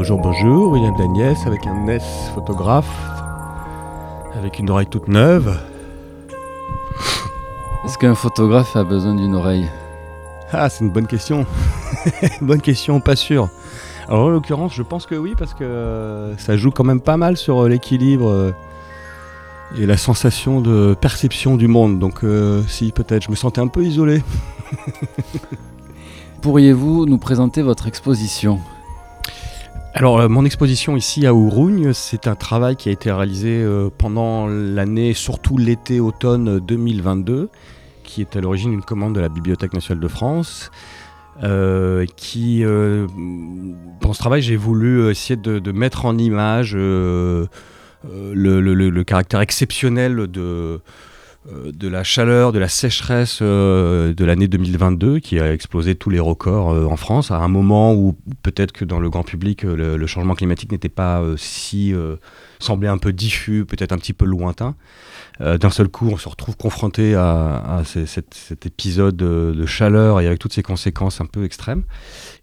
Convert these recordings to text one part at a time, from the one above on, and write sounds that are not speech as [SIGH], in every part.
Bonjour, bonjour, William Dagnès avec un S photographe, avec une oreille toute neuve. Est-ce qu'un photographe a besoin d'une oreille? Ah, c'est une bonne question. [LAUGHS] bonne question, pas sûr. Alors en l'occurrence, je pense que oui, parce que euh, ça joue quand même pas mal sur euh, l'équilibre euh, et la sensation de perception du monde. Donc si, peut-être, je me sentais un peu isolé. [LAUGHS] Pourriez-vous nous présenter votre exposition? Alors, mon exposition ici à Ourougne, c'est un travail qui a été réalisé pendant l'année, surtout l'été-automne 2022, qui est à l'origine d'une commande de la Bibliothèque nationale de France. Euh, qui, euh, dans ce travail, j'ai voulu essayer de, mettre en image euh, le, caractère exceptionnel de, de la chaleur, de la sécheresse de l'année 2022 qui a explosé tous les records en France, à un moment où peut-être que dans le grand public, le, changement climatique n'était pas si... semblait un peu diffus, peut-être un petit peu lointain. Euh, d'un seul coup, on se retrouve confronté à, cet, épisode de, chaleur et avec toutes ces conséquences un peu extrêmes.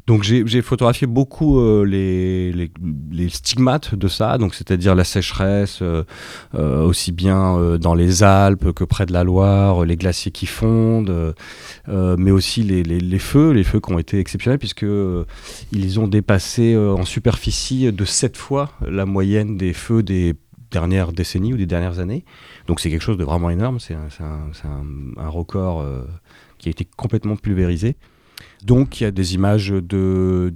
Donc j'ai photographié beaucoup euh, les, stigmates de ça, donc c'est-à-dire la sécheresse, euh, aussi bien dans les Alpes que près de la Loire, les glaciers qui fondent, mais aussi les, feux, les feux qui ont été exceptionnels puisque ils ont dépassé en superficie de 7 fois la moyenne des feux des dernières décennies ou des dernières années. Donc c'est quelque chose de vraiment énorme, c'est un, record euh, qui a été complètement pulvérisé. Donc il y a des images de,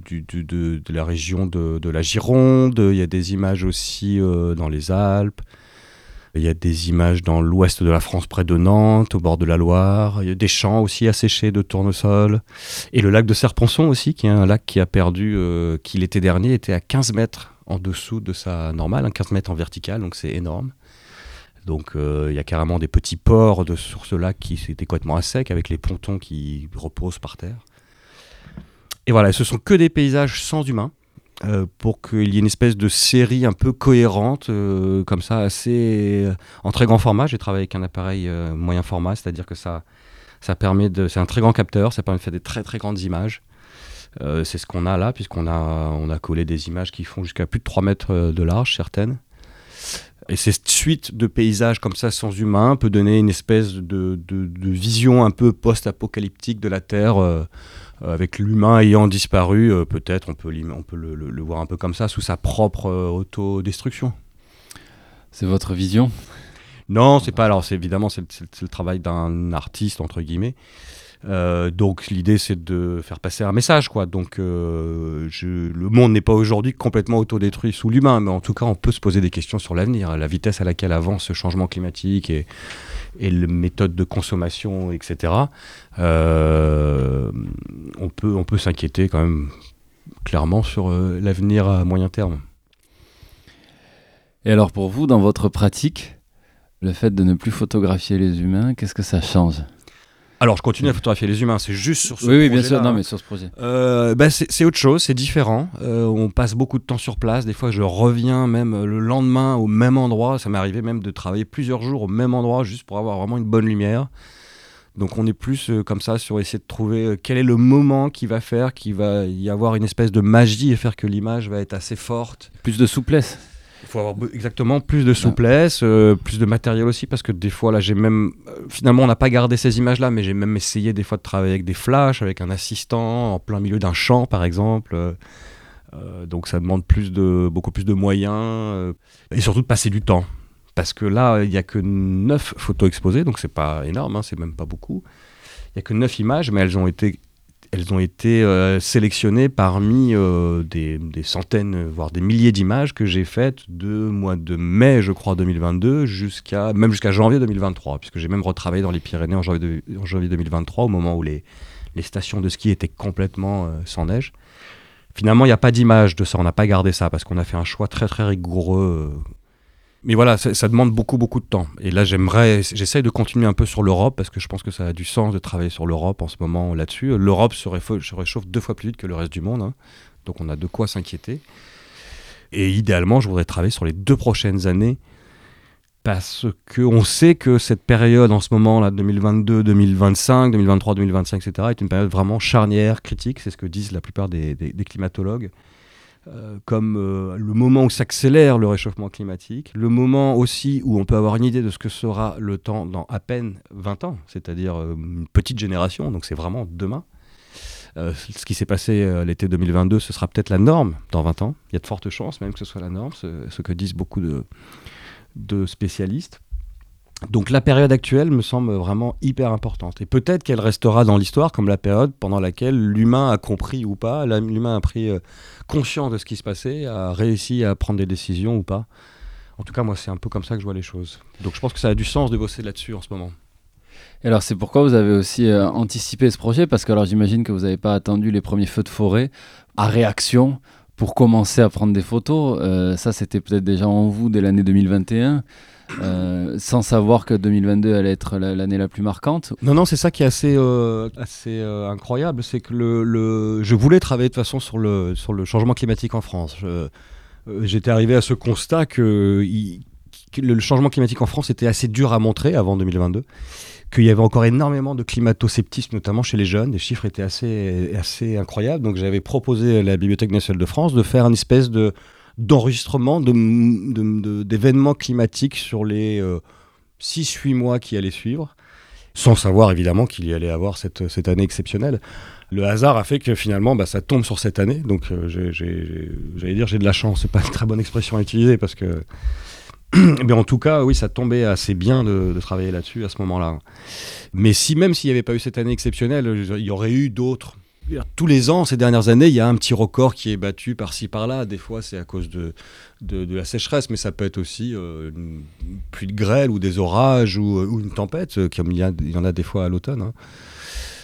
la région de, la Gironde, il y a des images aussi euh, dans les Alpes, il y a des images dans l'ouest de la France près de Nantes, au bord de la Loire, il y a des champs aussi asséchés de tournesol, et le lac de Serponçon aussi, qui est un lac qui a perdu, euh, qui l'été dernier était à 15 mètres en dessous de sa normale, 15 mètres en vertical, donc c'est énorme. Donc euh, il y a carrément des petits ports sur ce lac qui étaient complètement à sec avec les pontons qui reposent par terre. Et voilà, ce sont que des paysages sans humains euh, pour qu'il y ait une espèce de série un peu cohérente, euh, comme ça, assez en très grand format. J'ai travaillé avec un appareil moyen format, c'est-à-dire que ça, ça permet de. C'est un très grand capteur, ça permet de faire des très très grandes images. c'est ce qu'on a là, puisqu'on a, on a collé des images qui font jusqu'à plus de 3 mètres de large, certaines. Et cette suite de paysages comme ça sans humains peut donner une espèce de, vision un peu post-apocalyptique de la Terre, euh, avec l'humain ayant disparu, euh, peut-être on peut, on peut le, voir un peu comme ça, sous sa propre euh, autodestruction. C'est votre vision? Non, c'est pas. Alors, c'est évidemment, c'est le travail d'un artiste, entre guillemets. Euh, donc l'idée c'est de faire passer un message quoi. Donc euh, le monde n'est pas aujourd'hui complètement autodétruit sous l'humain, mais en tout cas on peut se poser des questions sur l'avenir, la vitesse à laquelle avance ce changement climatique et, et les méthodes de consommation, etc. Euh, on peut on peut s'inquiéter quand même clairement sur l'avenir à moyen terme. Et alors pour vous, dans votre pratique, le fait de ne plus photographier les humains, qu'est-ce que ça change? Alors, je continue à photographier les humains, c'est juste sur ce projet. Oui, bien sûr, non, mais sur ce projet. Euh, bah, c'est autre chose, c'est différent. Euh, on passe beaucoup de temps sur place. Des fois, je reviens même le lendemain au même endroit. Ça m'est arrivé même de travailler plusieurs jours au même endroit juste pour avoir vraiment une bonne lumière. Donc, on est plus euh, comme ça sur essayer de trouver quel est le moment qui va faire qu'il va y avoir une espèce de magie et faire que l'image va être assez forte. Plus de souplesse. Il faut avoir exactement plus de souplesse, euh, plus de matériel aussi, parce que des fois, là, j'ai même. Euh, finalement, on n'a pas gardé ces images-là, mais j'ai même essayé des fois de travailler avec des flashs, avec un assistant, en plein milieu d'un champ, par exemple. Euh, donc, ça demande plus de, beaucoup plus de moyens, et surtout de passer du temps. Parce que là, il n'y a que 9 photos exposées, donc c'est pas énorme, hein, c'est même pas beaucoup. Il n'y a que 9 images, mais elles ont été elles ont été euh, sélectionnées parmi euh, des, centaines, voire des milliers d'images que j'ai faites de mois de mai, je crois, 2022, jusqu'à même jusqu'à janvier 2023, puisque j'ai même retravaillé dans les Pyrénées en janvier, en janvier 2023, au moment où les, les, stations de ski étaient complètement euh, sans neige. Finalement, il n'y a pas d'image de ça, on n'a pas gardé ça, parce qu'on a fait un choix très très rigoureux mais voilà, ça, demande beaucoup, beaucoup de temps. Et là, j'aimerais, j'essaye de continuer un peu sur l'Europe parce que je pense que ça a du sens de travailler sur l'Europe en ce moment là-dessus. L'Europe se, réchauffe deux fois plus vite que le reste du monde, hein. donc on a de quoi s'inquiéter. Et idéalement, je voudrais travailler sur les deux prochaines années parce qu'on sait que cette période en ce moment, là, 2022, 2025, 2023, 2025, etc., est une période vraiment charnière, critique. C'est ce que disent la plupart des climatologues. Euh, comme euh, le moment où s'accélère le réchauffement climatique, le moment aussi où on peut avoir une idée de ce que sera le temps dans à peine 20 ans, c'est-à-dire euh, une petite génération, donc c'est vraiment demain. ce qui s'est passé l'été 2022, ce sera peut-être la norme dans 20 ans. Il y a de fortes chances même que ce soit la norme, ce, que disent beaucoup de spécialistes. Donc la période actuelle me semble vraiment hyper importante. Et peut-être qu'elle restera dans l'histoire comme la période pendant laquelle l'humain a compris ou pas, l'humain a pris euh, conscience de ce qui se passait, a réussi à prendre des décisions ou pas. En tout cas, moi, c'est un peu comme ça que je vois les choses. Donc je pense que ça a du sens de bosser là-dessus en ce moment. Et alors c'est pourquoi vous avez aussi euh, anticipé ce projet? Parce que alors j'imagine que vous n'avez pas attendu les premiers feux de forêt à réaction pour commencer à prendre des photos. Euh, ça, c'était peut-être déjà en vous dès l'année 2021. Euh, sans savoir que 2022 allait être l'année la plus marquante. Non, non, c'est ça qui est assez, euh, incroyable, c'est que le, je voulais travailler de toute façon sur le, sur le changement climatique en France. J'étais arrivé à ce constat que, le changement climatique en France était assez dur à montrer avant 2022 qu'il y avait encore énormément de climato-sceptisme, notamment chez les jeunes. Les chiffres étaient assez, incroyables. Donc j'avais proposé à la Bibliothèque nationale de France de faire une espèce de, d'enregistrement d'événements climatiques sur les 6-8 euh, mois qui allaient suivre, sans savoir évidemment qu'il y allait avoir cette, cette, année exceptionnelle. Le hasard a fait que finalement bah, ça tombe sur cette année, donc euh, j'allais dire j'ai de la chance, c'est pas une très bonne expression à utiliser parce que. [CLEARS THROAT] Mais en tout cas, oui, ça tombait assez bien de, travailler là-dessus à ce moment-là. Mais si même s'il n'y avait pas eu cette année exceptionnelle, il y aurait eu d'autres tous les ans, ces dernières années, il y a un petit record qui est battu par-ci par-là. Des fois, c'est à cause de, de, la sécheresse, mais ça peut être aussi euh, une pluie de grêle ou des orages ou, euh, une tempête, euh, comme il y, en a des fois à l'automne. Hein.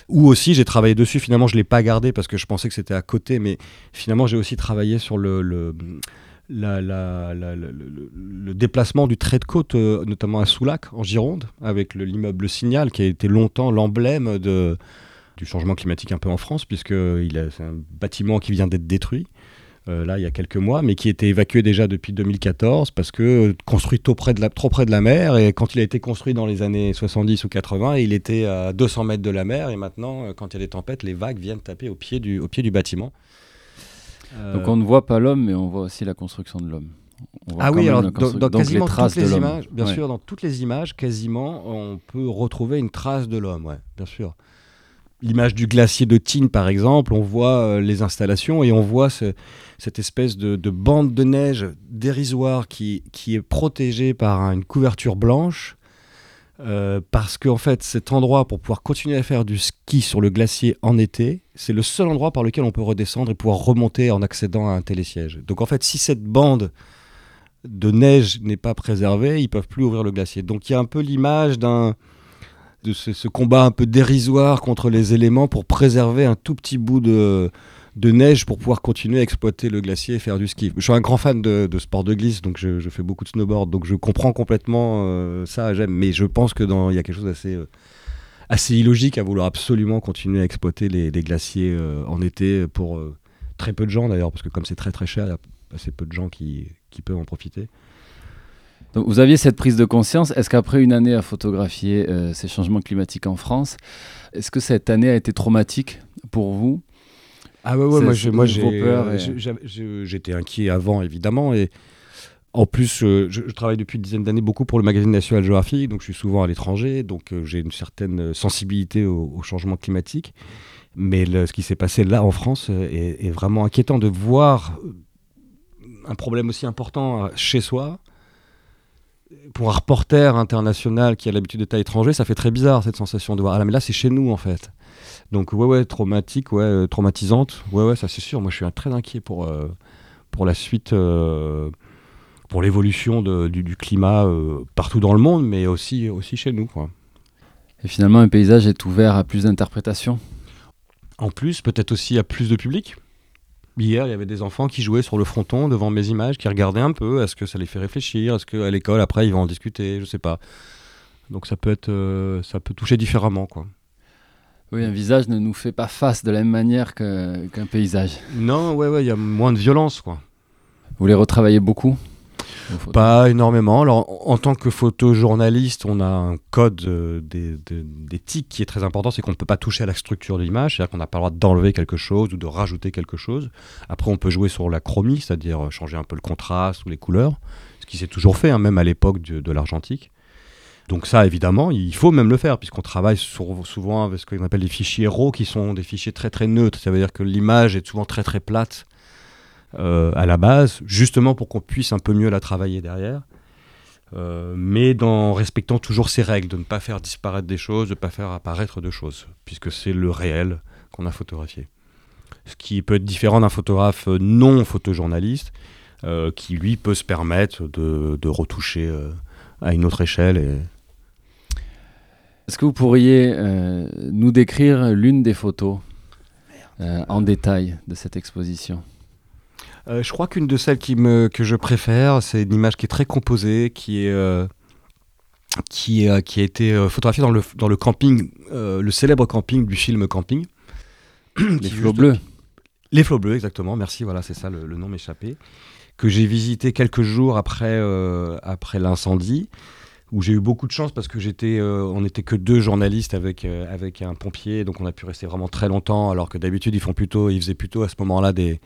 Ou aussi, j'ai travaillé dessus. Finalement, je ne l'ai pas gardé parce que je pensais que c'était à côté, mais finalement, j'ai aussi travaillé sur le le, déplacement du trait de côte, notamment à Soulac, en Gironde, avec l'immeuble Signal, qui a été longtemps l'emblème du changement climatique un peu en France, puisque c'est un bâtiment qui vient d'être détruit. Euh, là, il y a quelques mois, mais qui était évacué déjà depuis 2014 parce que construit trop près, de la, trop près de la mer. Et quand il a été construit dans les années 70 ou 80, il était à 200 mètres de la mer. Et maintenant, euh, quand il y a des tempêtes, les vagues viennent taper au pied du, au pied du bâtiment. Euh, Donc on ne voit pas l'homme, mais on voit aussi la construction de l'homme. Ah oui, alors dans, quasiment toutes les images, bien sûr, dans toutes les images, quasiment, on peut retrouver une trace de l'homme, ouais, bien sûr l'image du glacier de Tignes, par exemple, on voit euh, les installations et on voit cette espèce de, bande de neige dérisoire qui, qui est protégée par une couverture blanche. Euh, parce qu'en fait, cet endroit, pour pouvoir continuer à faire du ski sur le glacier en été, c'est le seul endroit par lequel on peut redescendre et pouvoir remonter en accédant à un télésiège. Donc en fait, si cette bande de neige n'est pas préservée, ils peuvent plus ouvrir le glacier. Donc il y a un peu l'image de ce, combat un peu dérisoire contre les éléments pour préserver un tout petit bout de, de neige pour pouvoir continuer à exploiter le glacier et faire du ski. Je suis un grand fan de, sport de glisse, donc je, fais beaucoup de snowboard, donc je comprends complètement euh, ça, j'aime. Mais je pense que dans il y a quelque chose d'assez euh, assez illogique à vouloir absolument continuer à exploiter les, glaciers euh, en été pour très peu de gens d'ailleurs, parce que comme c'est très très cher, il y a assez peu de gens qui, qui peuvent en profiter vous aviez cette prise de conscience. Est-ce qu'après une année à photographier ces changements climatiques en France, est-ce que cette année a été traumatique pour vous Ah ouais, ouais moi, j'étais inquiet avant, évidemment. Et en plus, euh, je, travaille depuis une dizaine d'années beaucoup pour le magazine National Geographic, donc je suis souvent à l'étranger, donc euh, j'ai une certaine sensibilité au, changement climatique. Mais ce qui s'est passé là en France est, est, vraiment inquiétant de voir un problème aussi important chez soi pour un reporter international qui a l'habitude d'être à l'étranger, ça fait très bizarre cette sensation de voir ah mais là c'est chez nous en fait. Donc ouais ouais traumatique, ouais euh, traumatisante, ouais ouais ça c'est sûr. Moi je suis très inquiet pour euh, pour la suite, euh, pour l'évolution du, du, climat partout dans le monde, mais aussi aussi chez nous quoi. Et finalement un paysage est ouvert à plus d'interprétations? En plus peut-être aussi à plus de public? Hier, il y avait des enfants qui jouaient sur le fronton devant mes images, qui regardaient un peu. Est-ce que ça les fait réfléchir Est-ce qu'à l'école, après, ils vont en discuter Je sais pas. Donc ça peut être, euh, ça peut toucher différemment, quoi. Oui, un visage ne nous fait pas face de la même manière qu'un paysage. Non, ouais, ouais, il y a moins de violence, quoi. Vous les retravaillez beaucoup? Pas énormément. Alors, en tant que photojournaliste, on a un code euh, d'éthique qui est très important, c'est qu'on ne peut pas toucher à la structure de l'image, c'est-à-dire qu'on n'a pas le droit d'enlever quelque chose ou de rajouter quelque chose. Après, on peut jouer sur la chromie, c'est-à-dire euh, changer un peu le contraste ou les couleurs, ce qui s'est toujours fait, hein, même à l'époque de l'argentique. Donc ça, évidemment, il faut même le faire, puisqu'on travaille souvent avec ce qu'on appelle des fichiers RAW, qui sont des fichiers très très neutres. Ça veut dire que l'image est souvent très très plate à la base, justement pour qu'on puisse un peu mieux la travailler derrière. Euh, mais en respectant toujours ces règles, de ne pas faire disparaître des choses, de ne pas faire apparaître de choses, puisque c'est le réel qu'on a photographié. Ce qui peut être différent d'un photographe non photojournaliste, euh, qui lui peut se permettre de, de retoucher à une autre échelle et, est-ce que vous pourriez euh, nous décrire l'une des photos euh, en détail de cette exposition? Euh, Je crois qu'une de celles qui me, que je préfère, c'est une image qui est très composée, qui est qui, qui, a été photographiée dans le, dans le camping, le célèbre camping du film Camping. Les flots bleus. Les flots bleus, exactement. Merci, voilà, c'est ça, le, le nom m'échappait. Que j'ai visité quelques jours après, après l'incendie où j'ai eu beaucoup de chance parce que j'étais, euh, on n'était que deux journalistes avec, euh, avec un pompier, donc on a pu rester vraiment très longtemps, alors que d'habitude ils font plutôt, ils faisaient plutôt à ce moment-là des,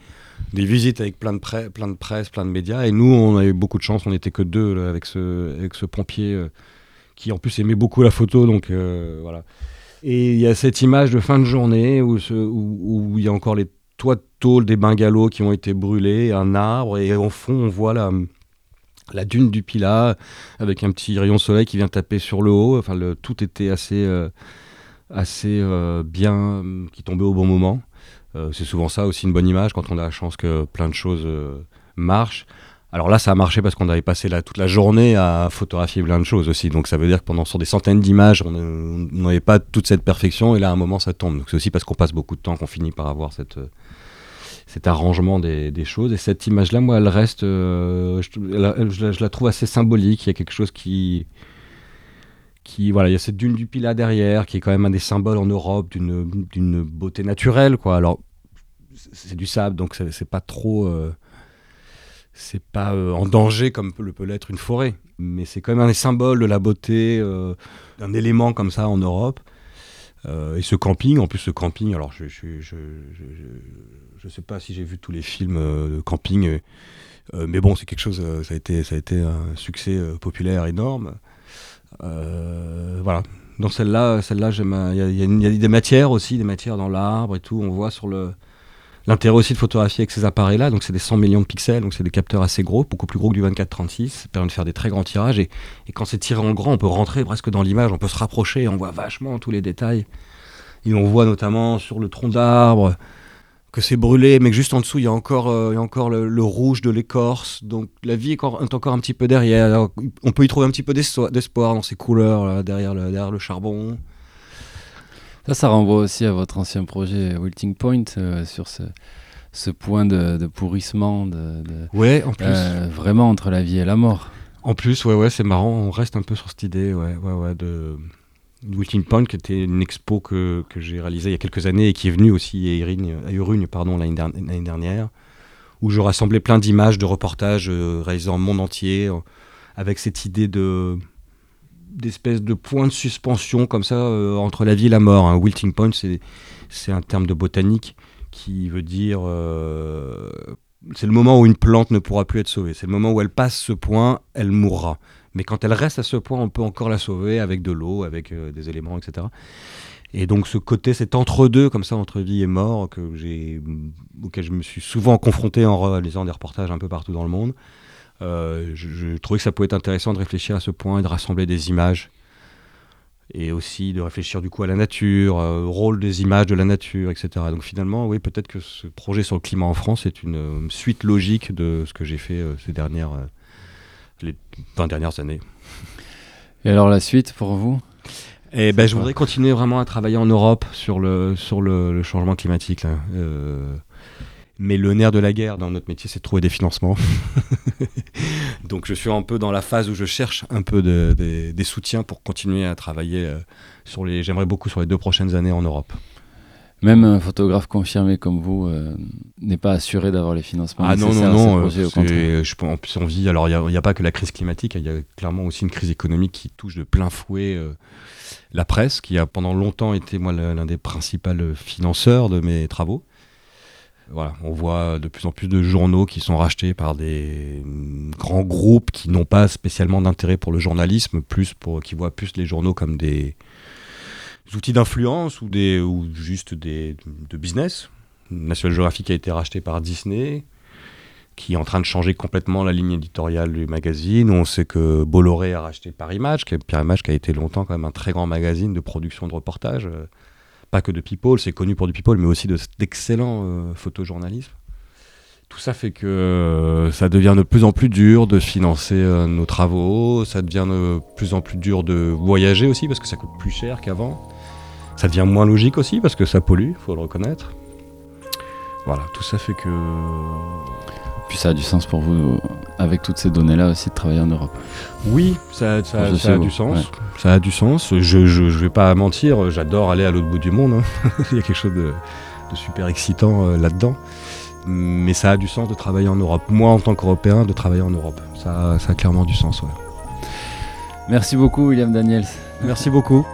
des visites avec plein de, plein de presse, plein de médias, et nous on a eu beaucoup de chance, on n'était que deux avec, ce, avec ce pompier euh, qui en plus aimait beaucoup la photo, donc voilà. Et il y a cette image de fin de journée où, ce, où, il y a encore les toits de tôle des bungalows qui ont été brûlés, un arbre, et au fond on voit la la dune du Pilat, avec un petit rayon de soleil qui vient taper sur le haut. Enfin, le, tout était assez, euh, assez euh, bien, qui tombait au bon moment. Euh, c'est souvent ça aussi une bonne image quand on a la chance que plein de choses marchent. Alors là, ça a marché parce qu'on avait passé toute la journée à photographier plein de choses aussi. Donc ça veut dire que pendant sur des centaines d'images, on n'avait pas toute cette perfection et là, à un moment, ça tombe. C'est aussi parce qu'on passe beaucoup de temps qu'on finit par avoir cette, cet arrangement des, choses. Et cette image-là, moi, elle reste, euh, je, la, trouve assez symbolique. Il y a quelque chose qui, qui, voilà, il y a cette dune du Pilat derrière, qui est quand même un des symboles en Europe d'une beauté naturelle, quoi. Alors, c'est du sable, donc c'est pas trop, euh, c'est pas euh, en danger comme peut, peut l'être une forêt, mais c'est quand même un des symboles de la beauté d'un élément comme ça en Europe. et ce camping, en plus ce camping, alors je, je, je, je sais pas si j'ai vu tous les films euh, de camping, euh, euh, mais bon, c'est quelque chose, ça, a été, ça a été un succès populaire énorme. voilà. Dans celle-là, celle-là, il y, a des matières aussi, des matières dans l'arbre et tout. On voit sur le, L'intérêt aussi de photographier avec ces appareils-là, donc c'est des 100 millions de pixels, donc c'est des capteurs assez gros, beaucoup plus gros que du 24-36, ça permet de faire des très grands tirages, et quand c'est tiré en grand, on peut rentrer presque dans l'image, on peut se rapprocher, on voit vachement tous les détails. Et on voit notamment sur le tronc d'arbre, que c'est brûlé, mais que juste en dessous, il y a encore, euh, encore le, rouge de l'écorce. Donc la vie est encore, un petit peu derrière. on peut y trouver un petit peu d'espoir dans ces couleurs derrière, le, derrière le charbon. Ça, ça renvoie aussi à votre ancien projet Wilting Point euh, sur ce, ce point de, pourrissement. De, ouais, en plus. Euh, vraiment entre la vie et la mort. En plus, ouais, ouais, c'est marrant. On reste un peu sur cette idée, ouais, ouais, ouais, de Wilting Point, qui était une expo que, que j'ai réalisée il y a quelques années et qui est venue aussi à Urugne, pardon, l'année dernière, où je rassemblais plein d'images, de reportages euh, réalisés en monde entier, euh, avec cette idée de d'espèce de point de suspension comme ça euh, entre la vie et la mort. Un Wilting Point, c'est un terme de botanique qui veut dire c'est le moment où une plante ne pourra plus être sauvée. C'est le moment où elle passe ce point, elle mourra. Mais quand elle reste à ce point, on peut encore la sauver avec de l'eau, avec euh, des éléments, etc. Et donc ce côté, cet entre-deux, comme ça, entre vie et mort, que auquel je me suis souvent confronté en réalisant des reportages un peu partout dans le monde, euh, je, trouvais que ça pouvait être intéressant de réfléchir à ce point et de rassembler des images. Et aussi de réfléchir du coup à la nature, euh, au rôle des images de la nature, etc. Donc finalement, oui, peut-être que ce projet sur le climat en France est une suite logique de ce que j'ai fait ces dernières les 20 dernières années. Et alors la suite pour vous? Eh ben, je voudrais continuer vraiment à travailler en Europe sur le, sur le, changement climatique. Euh, mais le nerf de la guerre dans notre métier, c'est de trouver des financements. [LAUGHS] Donc je suis un peu dans la phase où je cherche un peu de, des soutiens pour continuer à travailler euh, sur les. J'aimerais beaucoup sur les deux prochaines années en Europe. Même un photographe confirmé comme vous euh, n'est pas assuré d'avoir les financements Ah non, non, non. projets, euh, je en plus, on vit. Alors, il n'y a, pas que la crise climatique, il y a clairement aussi une crise économique qui touche de plein fouet euh, la presse, qui a pendant longtemps été, moi, l'un des principaux financeurs de mes travaux. Voilà, on voit de plus en plus de journaux qui sont rachetés par des grands groupes qui n'ont pas spécialement d'intérêt pour le journalisme, plus pour, qui voient plus les journaux comme des outils d'influence ou, des, ou juste des, de business. National Geographic a été racheté par Disney, qui est en train de changer complètement la ligne éditoriale du magazine. On sait que Bolloré a racheté Paris Match, qui, Paris qui a été longtemps quand même un très grand magazine de production de reportages. euh, pas que de people, c'est connu pour du people, mais aussi de- d'excellents euh, photojournalisme. Tout ça fait que euh, ça devient de plus en plus dur de financer euh, nos travaux, ça devient de plus en plus dur de voyager aussi parce que ça coûte plus cher qu'avant. Ça devient moins logique aussi parce que ça pollue, faut le reconnaître. Voilà, tout ça fait que Puis ça a du sens pour vous, avec toutes ces données-là aussi, de travailler en Europe. Oui, ça, ça- a du sens. ouais. Ça a du sens. Je, je vais pas mentir, j'adore aller à l'autre bout du monde. hein. [LAUGHS] Il y a quelque chose de, de super excitant euh, là-dedans. Mais ça a du sens de travailler en Europe. Moi, en tant qu'Européen, de travailler en Europe. Ça, ça a clairement du sens. ouais. Merci beaucoup, William Daniels. Merci beaucoup.